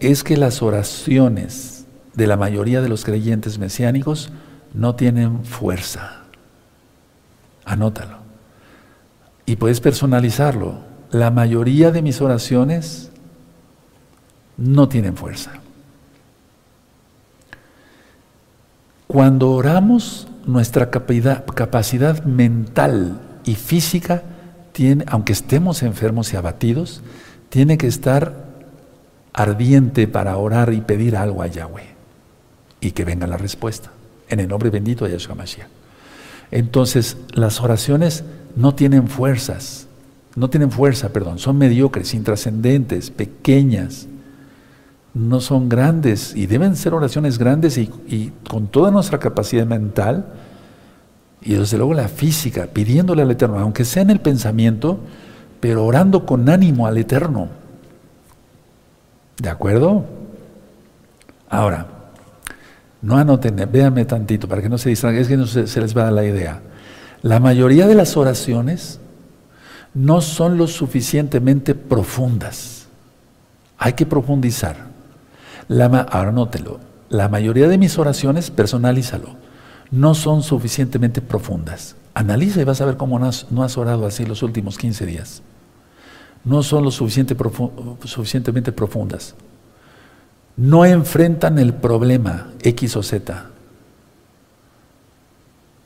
es que las oraciones de la mayoría de los creyentes mesiánicos no tienen fuerza. Anótalo. Y puedes personalizarlo. La mayoría de mis oraciones no tienen fuerza. Cuando oramos, nuestra capacidad, mental y física, tiene, aunque estemos enfermos y abatidos, tiene que estar ardiente para orar y pedir algo a Yahweh y que venga la respuesta. En el nombre bendito de Yahshua Mashiach. Entonces, las oraciones no tienen fuerzas, no tienen fuerza, perdón, son mediocres, intrascendentes, pequeñas, no son grandes y deben ser oraciones grandes y, con toda nuestra capacidad mental y desde luego la física, pidiéndole al Eterno, aunque sea en el pensamiento, pero orando con ánimo al Eterno. ¿De acuerdo? Ahora, no anoten, véanme tantito para que no se distraigan, es que no se, se les va a dar la idea. La mayoría de las oraciones no son lo suficientemente profundas. Hay que profundizar. La, ahora nótelo, la mayoría de mis oraciones, personalízalo, no son suficientemente profundas. Analiza y vas a ver cómo no has, orado así los últimos 15 días. No son lo suficiente suficientemente profundas. No enfrentan el problema X o Z.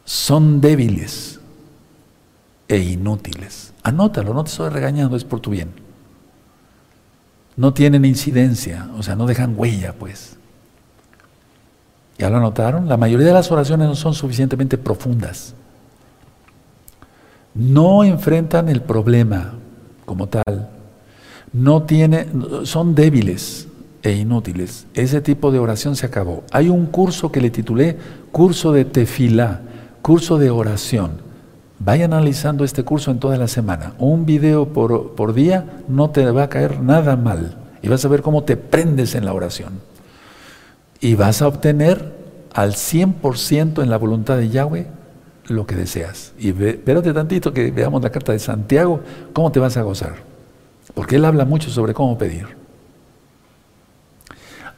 Son débiles e inútiles. Anótalo, no te estoy regañando, es por tu bien no tienen incidencia, o sea, no dejan huella, pues. ¿Ya lo notaron? La mayoría de las oraciones no son suficientemente profundas. No enfrentan el problema como tal. No tiene, son débiles e inútiles. Ese tipo de oración se acabó. Hay un curso que le titulé Curso de Tefilá, curso de oración. Vaya analizando este curso en toda la semana. Un video por, por, día no te va a caer nada mal. Y vas a ver cómo te prendes en la oración. Y vas a obtener al 100% en la voluntad de Yahweh lo que deseas. Y ve, espérate tantito que veamos la carta de Santiago, cómo te vas a gozar. Porque él habla mucho sobre cómo pedir.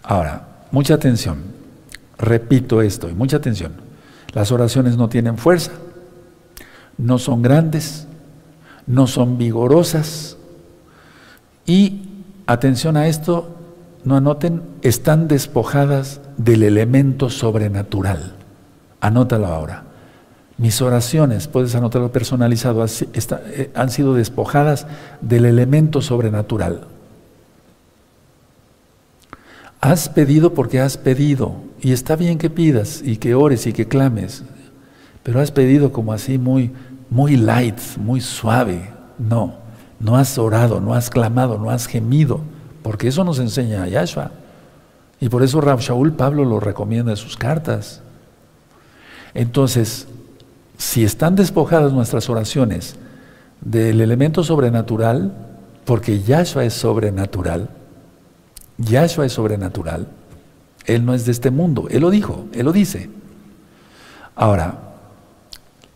Ahora, mucha atención. Repito esto y mucha atención. Las oraciones no tienen fuerza no son grandes, no son vigorosas y, atención a esto, no anoten, están despojadas del elemento sobrenatural. Anótalo ahora. Mis oraciones, puedes anotarlo personalizado, eh, han sido despojadas del elemento sobrenatural. Has pedido porque has pedido, y está bien que pidas y que ores y que clames, pero has pedido como así muy, muy light, muy suave. No, no has orado, no has clamado, no has gemido, porque eso nos enseña Yahshua. Y por eso Rab Shaul Pablo lo recomienda en sus cartas. Entonces, si están despojadas nuestras oraciones del elemento sobrenatural, porque Yahshua es sobrenatural, Yahshua es sobrenatural, Él no es de este mundo, Él lo dijo, Él lo dice. Ahora,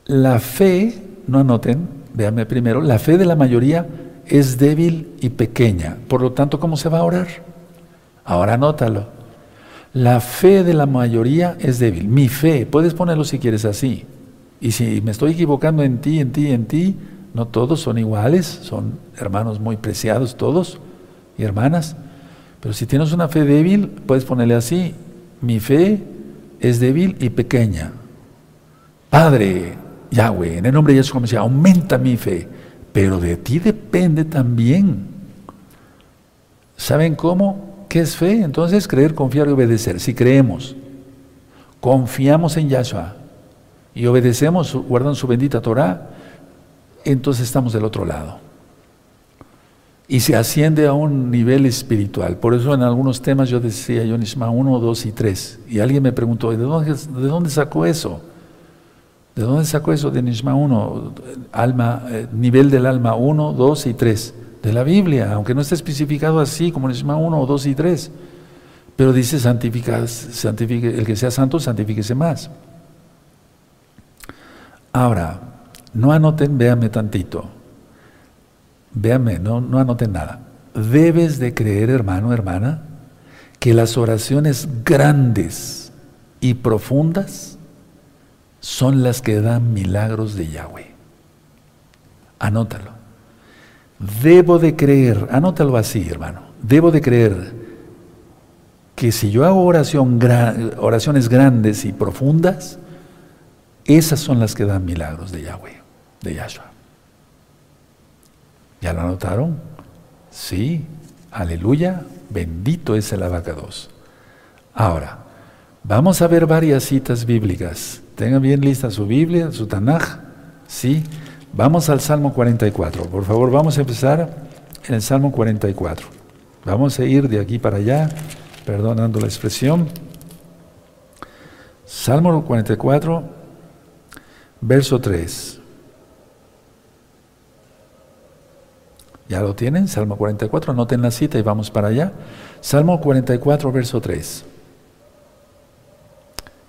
la fe, no anoten, véanme primero, la fe de la mayoría es débil y pequeña. Por lo tanto, ¿cómo se va a orar? Ahora anótalo. La fe de la mayoría es débil. Mi fe, puedes ponerlo si quieres así. Y si me estoy equivocando en ti, en ti, en ti, no todos son iguales, son hermanos muy preciados todos y hermanas. Pero si tienes una fe débil, puedes ponerle así. Mi fe es débil y pequeña. Padre, Yahweh, en el nombre de Jesús, como decía, aumenta mi fe, pero de ti depende también. ¿Saben cómo? ¿Qué es fe? Entonces creer, confiar y obedecer. Si creemos, confiamos en Yahshua y obedecemos, guardando su bendita Torah, entonces estamos del otro lado. Y se asciende a un nivel espiritual. Por eso en algunos temas yo decía, yo 1, 2 y 3. Y alguien me preguntó, ¿de dónde, de dónde sacó eso? ¿De dónde sacó eso de Nishma 1? Alma, eh, nivel del alma 1, 2 y 3. De la Biblia, aunque no esté especificado así como Nishma 1, 2 y 3. Pero dice, santifica, el que sea santo, santifíquese más. Ahora, no anoten, véanme tantito. Véanme, no, no anoten nada. Debes de creer, hermano, hermana, que las oraciones grandes y profundas son las que dan milagros de Yahweh. Anótalo. Debo de creer, anótalo así, hermano. Debo de creer que si yo hago oración, oraciones grandes y profundas, esas son las que dan milagros de Yahweh, de Yahshua. ¿Ya lo anotaron? Sí, aleluya, bendito es el abacados. Ahora, vamos a ver varias citas bíblicas. Tengan bien lista su Biblia, su Tanaj. Sí, vamos al Salmo 44. Por favor, vamos a empezar en el Salmo 44. Vamos a ir de aquí para allá, perdonando la expresión. Salmo 44, verso 3. ¿Ya lo tienen? Salmo 44, anoten la cita y vamos para allá. Salmo 44, verso 3.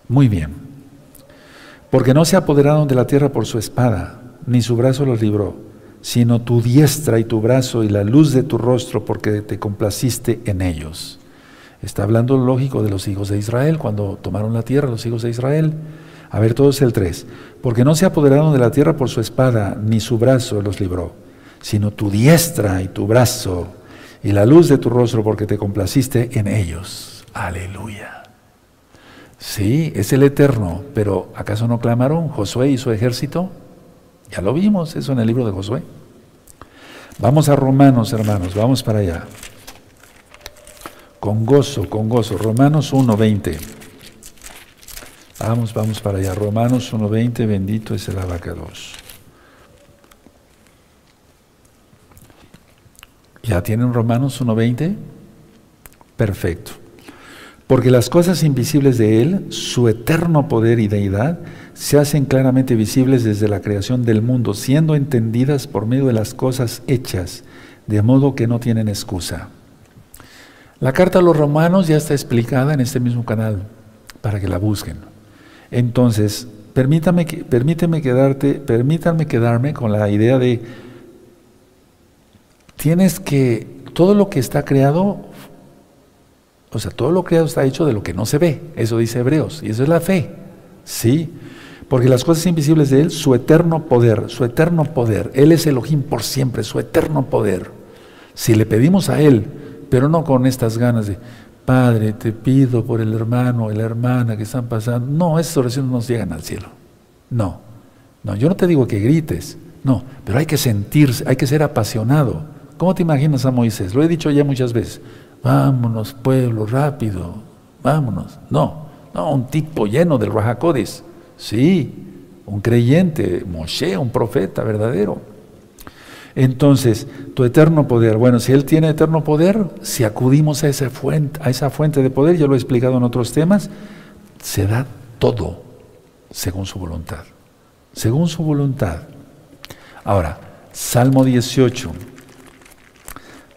Muy bien. Porque no se apoderaron de la tierra por su espada, ni su brazo los libró, sino tu diestra y tu brazo y la luz de tu rostro, porque te complaciste en ellos. Está hablando lógico de los hijos de Israel, cuando tomaron la tierra los hijos de Israel. A ver, todos el 3. Porque no se apoderaron de la tierra por su espada, ni su brazo los libró sino tu diestra y tu brazo y la luz de tu rostro porque te complaciste en ellos. Aleluya. Sí, es el eterno, pero ¿acaso no clamaron Josué y su ejército? Ya lo vimos, eso en el libro de Josué. Vamos a Romanos, hermanos, vamos para allá. Con gozo, con gozo. Romanos 1.20. Vamos, vamos para allá. Romanos 1.20, bendito es el abacados. ¿Ya tienen Romanos 1.20? Perfecto. Porque las cosas invisibles de Él, su eterno poder y deidad, se hacen claramente visibles desde la creación del mundo, siendo entendidas por medio de las cosas hechas, de modo que no tienen excusa. La carta a los romanos ya está explicada en este mismo canal, para que la busquen. Entonces, permítame, permíteme quedarte, permítanme quedarme con la idea de tienes que, todo lo que está creado, o sea, todo lo creado está hecho de lo que no se ve, eso dice Hebreos, y eso es la fe, ¿sí? Porque las cosas invisibles de Él, su eterno poder, su eterno poder, Él es Elohim por siempre, su eterno poder. Si le pedimos a Él, pero no con estas ganas de, Padre, te pido por el hermano o la hermana que están pasando, no, esas oraciones no llegan al cielo. No, no, yo no te digo que grites, no, pero hay que sentirse, hay que ser apasionado. ¿Cómo te imaginas a Moisés? Lo he dicho ya muchas veces. Vámonos, pueblo, rápido, vámonos. No, no, un tipo lleno del Rajacodes. Sí, un creyente, Moshe, un profeta verdadero. Entonces, tu eterno poder, bueno, si Él tiene eterno poder, si acudimos a esa fuente, a esa fuente de poder, ya lo he explicado en otros temas, se da todo según su voluntad. Según su voluntad. Ahora, Salmo 18.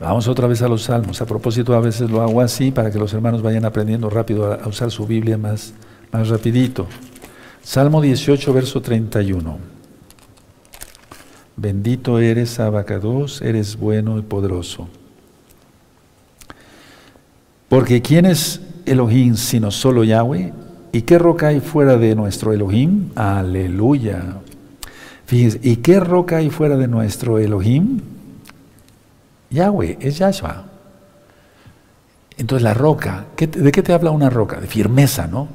Vamos otra vez a los salmos. A propósito, a veces lo hago así para que los hermanos vayan aprendiendo rápido a usar su Biblia más, más rapidito. Salmo 18, verso 31. Bendito eres, Abacados, eres bueno y poderoso. Porque ¿quién es Elohim sino solo Yahweh? ¿Y qué roca hay fuera de nuestro Elohim? Aleluya. Fíjense, ¿y qué roca hay fuera de nuestro Elohim? Yahweh, es Yahshua. Entonces la roca, ¿de qué te habla una roca? De firmeza, ¿no?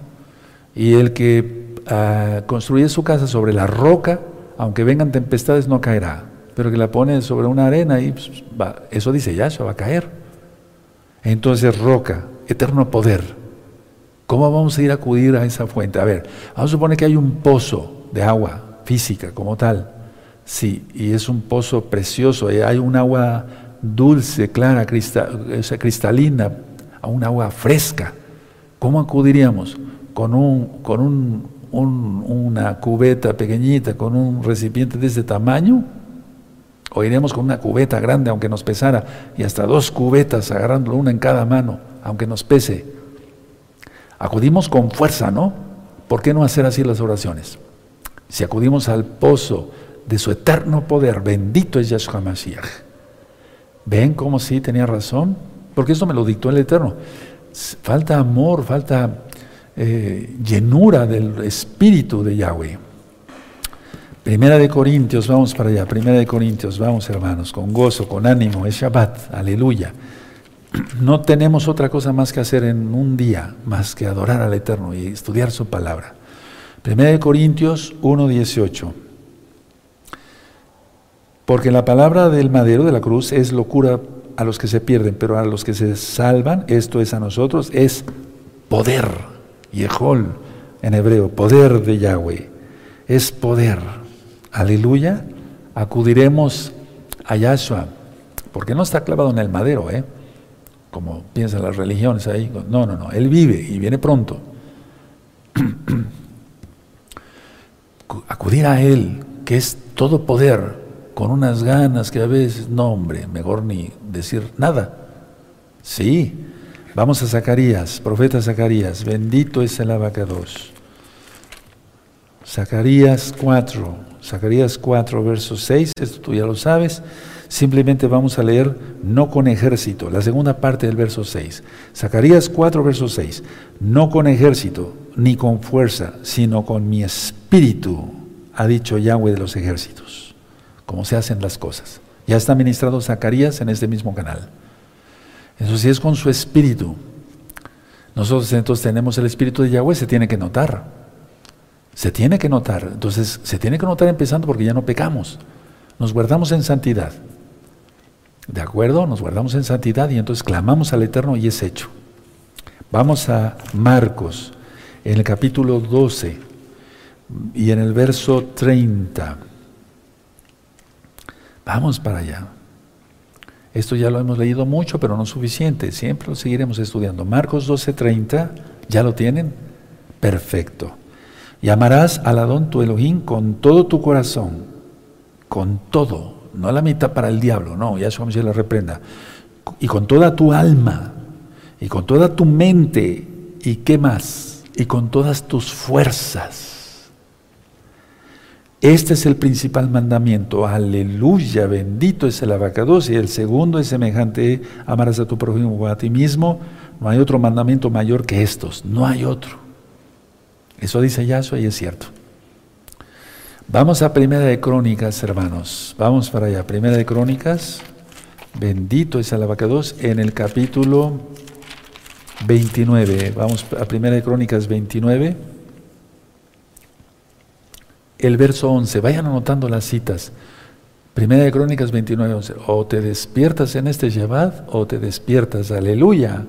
Y el que uh, construye su casa sobre la roca, aunque vengan tempestades, no caerá. Pero que la pone sobre una arena y pues, eso dice Yahshua, va a caer. Entonces roca, eterno poder. ¿Cómo vamos a ir a acudir a esa fuente? A ver, vamos a suponer que hay un pozo de agua física como tal. Sí, y es un pozo precioso, hay un agua dulce, clara, cristalina, a un agua fresca. ¿Cómo acudiríamos? Con, un, con un, una cubeta pequeñita, con un recipiente de este tamaño, o iremos con una cubeta grande, aunque nos pesara, y hasta dos cubetas, agarrándolo una en cada mano, aunque nos pese. Acudimos con fuerza, ¿no? ¿Por qué no hacer así las oraciones? Si acudimos al pozo de su eterno poder, bendito es Yahshua Mashiach ¿Ven cómo sí tenía razón? Porque eso me lo dictó el Eterno. falta amor, falta eh, llenura del espíritu de Yahweh. Primera de Corintios, vamos para allá. Primera de Corintios, vamos hermanos, con gozo, con ánimo. Es Shabbat, aleluya. No tenemos otra cosa más que hacer en un día, más que adorar al Eterno y estudiar su palabra. Primera de Corintios 1.18. Porque la palabra del madero de la cruz es locura a los que se pierden, pero a los que se salvan, esto es a nosotros, es poder. Yehol en hebreo, poder de Yahweh. Es poder. Aleluya. Acudiremos a Yahshua, porque no está clavado en el madero, ¿eh? como piensan las religiones ahí. No, no, no. Él vive y viene pronto. Acudir a Él, que es todo poder, con unas ganas que a veces, no hombre, mejor ni decir nada. Sí, vamos a Zacarías, profeta Zacarías, bendito es el abacados. Zacarías 4, Zacarías 4, verso 6, esto tú ya lo sabes. Simplemente vamos a leer no con ejército, la segunda parte del verso 6. Zacarías 4, verso 6. No con ejército, ni con fuerza, sino con mi espíritu, ha dicho Yahweh de los ejércitos. Como se hacen las cosas. Ya está ministrado Zacarías en este mismo canal. Eso sí es con su espíritu. Nosotros entonces tenemos el espíritu de Yahweh, se tiene que notar. Se tiene que notar. Entonces, se tiene que notar empezando porque ya no pecamos. Nos guardamos en santidad. ¿De acuerdo? Nos guardamos en santidad y entonces clamamos al Eterno y es hecho. Vamos a Marcos, en el capítulo 12 y en el verso 30. Vamos para allá. Esto ya lo hemos leído mucho, pero no suficiente. Siempre lo seguiremos estudiando. Marcos 12:30, ¿ya lo tienen? Perfecto. Llamarás al Adón tu Elohim con todo tu corazón, con todo, no la mitad para el diablo, no, ya se la reprenda. Y con toda tu alma, y con toda tu mente, y qué más, y con todas tus fuerzas. Este es el principal mandamiento. Aleluya, bendito es el abacados. Y el segundo es semejante, amarás a tu prójimo como a ti mismo. No hay otro mandamiento mayor que estos, no hay otro. Eso dice Yahshua y es cierto. Vamos a Primera de Crónicas, hermanos. Vamos para allá. Primera de Crónicas. Bendito es el abacados en el capítulo 29. Vamos a Primera de Crónicas 29. El verso 11. Vayan anotando las citas. Primera de Crónicas 29, 11. O te despiertas en este Shabbat o te despiertas. Aleluya.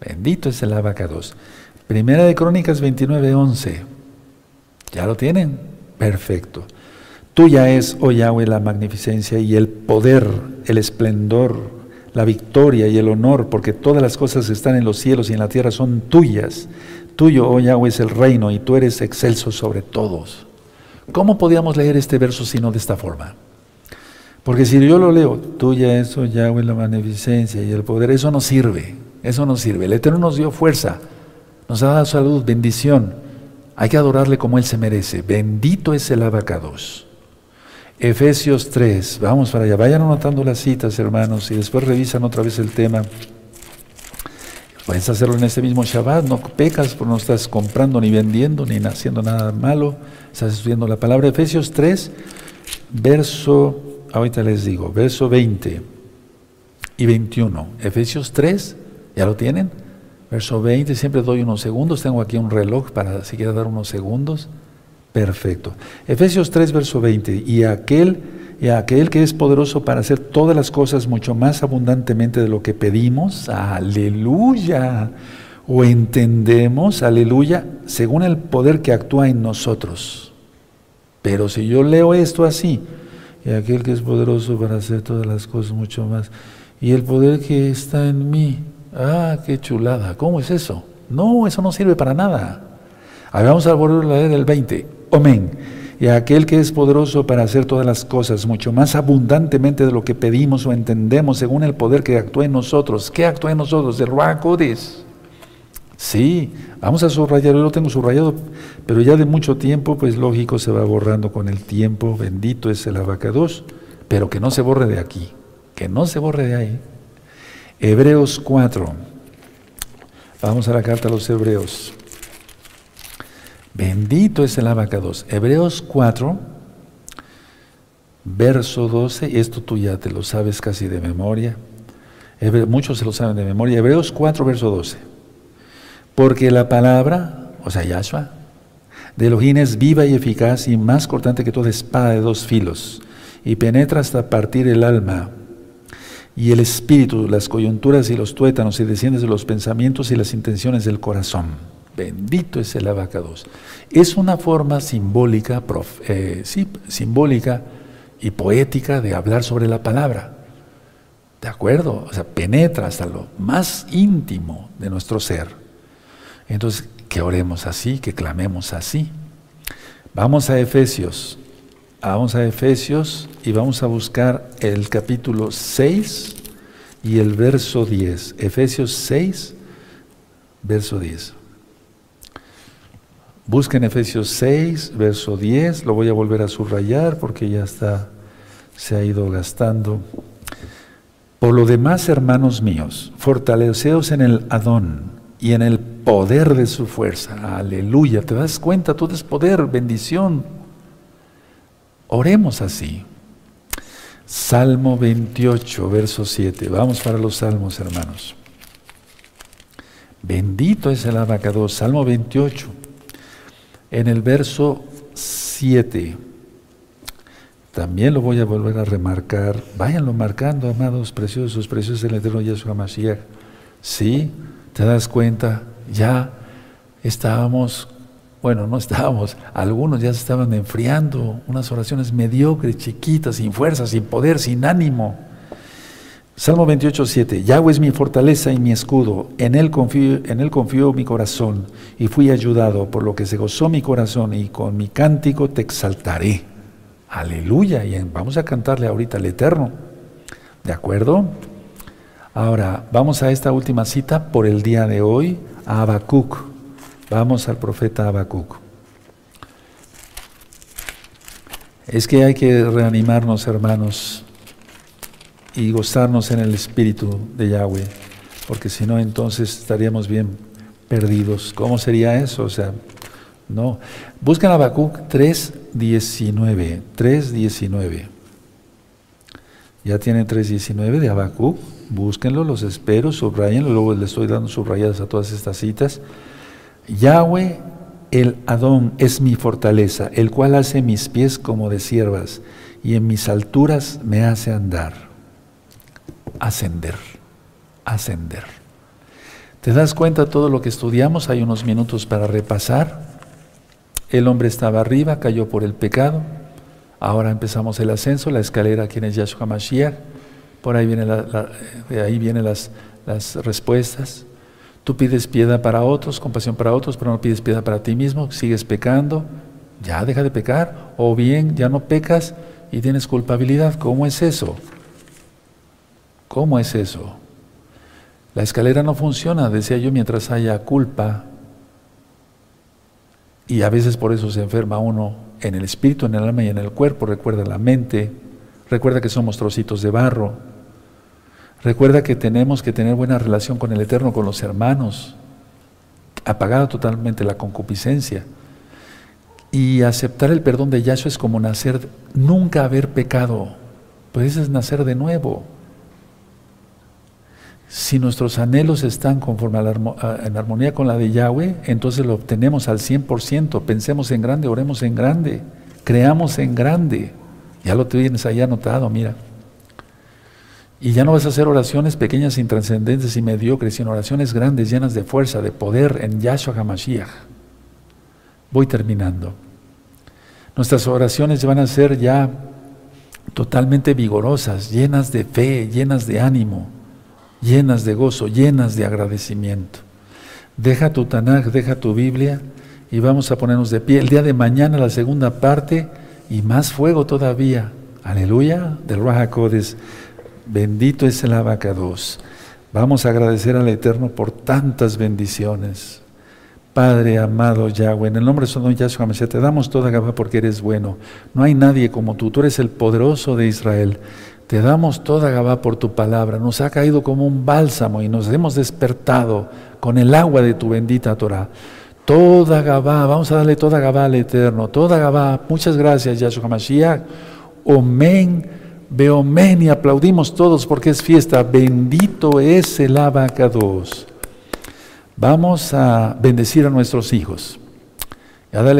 Bendito es el abacados. Primera de Crónicas 29, 11. ¿Ya lo tienen? Perfecto. Tuya es, oh Yahweh, la magnificencia y el poder, el esplendor, la victoria y el honor, porque todas las cosas que están en los cielos y en la tierra son tuyas. Tuyo, oh Yahweh, es el reino y tú eres excelso sobre todos. ¿Cómo podíamos leer este verso sino de esta forma? Porque si yo lo leo, tuya es, oh Yahweh, la magnificencia y el poder, eso no sirve, eso no sirve. El Eterno nos dio fuerza, nos ha dado salud, bendición. Hay que adorarle como Él se merece. Bendito es el abacados. Efesios 3, vamos para allá. Vayan anotando las citas, hermanos, y después revisan otra vez el tema. Puedes hacerlo en este mismo Shabbat, no pecas, porque no estás comprando ni vendiendo ni haciendo nada malo. Estás estudiando la palabra. Efesios 3, verso, ahorita les digo, verso 20 y 21. Efesios 3, ¿ya lo tienen? Verso 20, siempre doy unos segundos, tengo aquí un reloj para si quiere dar unos segundos. Perfecto. Efesios 3, verso 20, y aquel, y aquel que es poderoso para hacer todas las cosas mucho más abundantemente de lo que pedimos, aleluya, o entendemos, aleluya, según el poder que actúa en nosotros. Pero si yo leo esto así, y aquel que es poderoso para hacer todas las cosas mucho más, y el poder que está en mí, Ah, qué chulada. ¿Cómo es eso? No, eso no sirve para nada. vamos a volver a leer el 20. Amén. Y aquel que es poderoso para hacer todas las cosas, mucho más abundantemente de lo que pedimos o entendemos, según el poder que actúa en nosotros. ¿Qué actúa en nosotros? De Ruacodes. Sí, vamos a subrayar, yo lo tengo subrayado, pero ya de mucho tiempo, pues lógico, se va borrando con el tiempo. Bendito es el abacados, pero que no se borre de aquí, que no se borre de ahí. Hebreos 4. Vamos a la carta a los Hebreos. Bendito es el abacados. Hebreos 4, verso 12. Esto tú ya te lo sabes casi de memoria. Muchos se lo saben de memoria. Hebreos 4, verso 12. Porque la palabra, o sea, Yahshua, de Elohim es viva y eficaz y más cortante que toda espada de dos filos, y penetra hasta partir el alma y el espíritu, las coyunturas y los tuétanos, y desciende de los pensamientos y las intenciones del corazón. Bendito es el abacados. Es una forma simbólica, eh, sí, simbólica y poética de hablar sobre la palabra. ¿De acuerdo? O sea, penetra hasta lo más íntimo de nuestro ser. Entonces, que oremos así, que clamemos así. Vamos a Efesios. Vamos a Efesios y vamos a buscar el capítulo 6 y el verso 10. Efesios 6, verso 10. Busquen Efesios 6, verso 10. Lo voy a volver a subrayar porque ya está, se ha ido gastando. Por lo demás, hermanos míos, fortaleceos en el Adón y en el poder de su fuerza. Aleluya. ¿Te das cuenta? Todo es poder, bendición. Oremos así. Salmo 28, verso 7. Vamos para los salmos, hermanos. Bendito es el abacado. Salmo 28. En el verso 7. También lo voy a volver a remarcar. Váyanlo marcando, amados, preciosos, preciosos del eterno Yeshua Mashiach. Sí, te das cuenta, ya estábamos, bueno, no estábamos, algunos ya se estaban enfriando, unas oraciones mediocres, chiquitas, sin fuerza, sin poder, sin ánimo. Salmo 28, 7. Yahweh es mi fortaleza y mi escudo, en él, confío, en él confío mi corazón y fui ayudado, por lo que se gozó mi corazón y con mi cántico te exaltaré. Aleluya. Y vamos a cantarle ahorita al Eterno. ¿De acuerdo? Ahora, vamos a esta última cita por el día de hoy, a Habacuc. Vamos al profeta Habacuc. Es que hay que reanimarnos, hermanos, y gozarnos en el espíritu de Yahweh, porque si no, entonces estaríamos bien perdidos. ¿Cómo sería eso? O sea, no. Buscan Habacuc 3.19. 3.19. Ya tienen 3.19 de Habacuc búsquenlo, los espero, subrayenlo, luego les estoy dando subrayadas a todas estas citas. Yahweh, el Adón, es mi fortaleza, el cual hace mis pies como de siervas y en mis alturas me hace andar. Ascender, ascender. ¿Te das cuenta de todo lo que estudiamos? Hay unos minutos para repasar. El hombre estaba arriba, cayó por el pecado. Ahora empezamos el ascenso, la escalera, quien es Yahshua Mashiach por ahí vienen ahí vienen las, las respuestas. Tú pides piedad para otros, compasión para otros, pero no pides piedad para ti mismo, sigues pecando, ya deja de pecar, o bien ya no pecas y tienes culpabilidad. ¿Cómo es eso? ¿Cómo es eso? La escalera no funciona, decía yo, mientras haya culpa. Y a veces por eso se enferma uno en el espíritu, en el alma y en el cuerpo. Recuerda la mente, recuerda que somos trocitos de barro, Recuerda que tenemos que tener buena relación con el Eterno, con los hermanos, apagada totalmente la concupiscencia. Y aceptar el perdón de Yahshua es como nacer, nunca haber pecado, pues es nacer de nuevo. Si nuestros anhelos están conforme en armonía con la de Yahweh, entonces lo obtenemos al 100%. Pensemos en grande, oremos en grande, creamos en grande. Ya lo tienes ahí anotado, mira. Y ya no vas a hacer oraciones pequeñas, intranscendentes y mediocres, sino oraciones grandes, llenas de fuerza, de poder en Yahshua HaMashiach. Voy terminando. Nuestras oraciones van a ser ya totalmente vigorosas, llenas de fe, llenas de ánimo, llenas de gozo, llenas de agradecimiento. Deja tu Tanaj, deja tu Biblia y vamos a ponernos de pie. El día de mañana la segunda parte y más fuego todavía. Aleluya, del Raja Bendito es el abacados. Vamos a agradecer al Eterno por tantas bendiciones. Padre amado Yahweh, en el nombre de su Yahshua te damos toda Gabá porque eres bueno. No hay nadie como tú, tú eres el poderoso de Israel. Te damos toda Gabá por tu palabra. Nos ha caído como un bálsamo y nos hemos despertado con el agua de tu bendita Torah. Toda Gabá, vamos a darle toda Gabá al Eterno, toda Gabá. Muchas gracias, Yahshua HaMashiach. Omen, Beomen, y aplaudimos todos porque es fiesta. Bendito es el abacados. Vamos a bendecir a nuestros hijos. A darle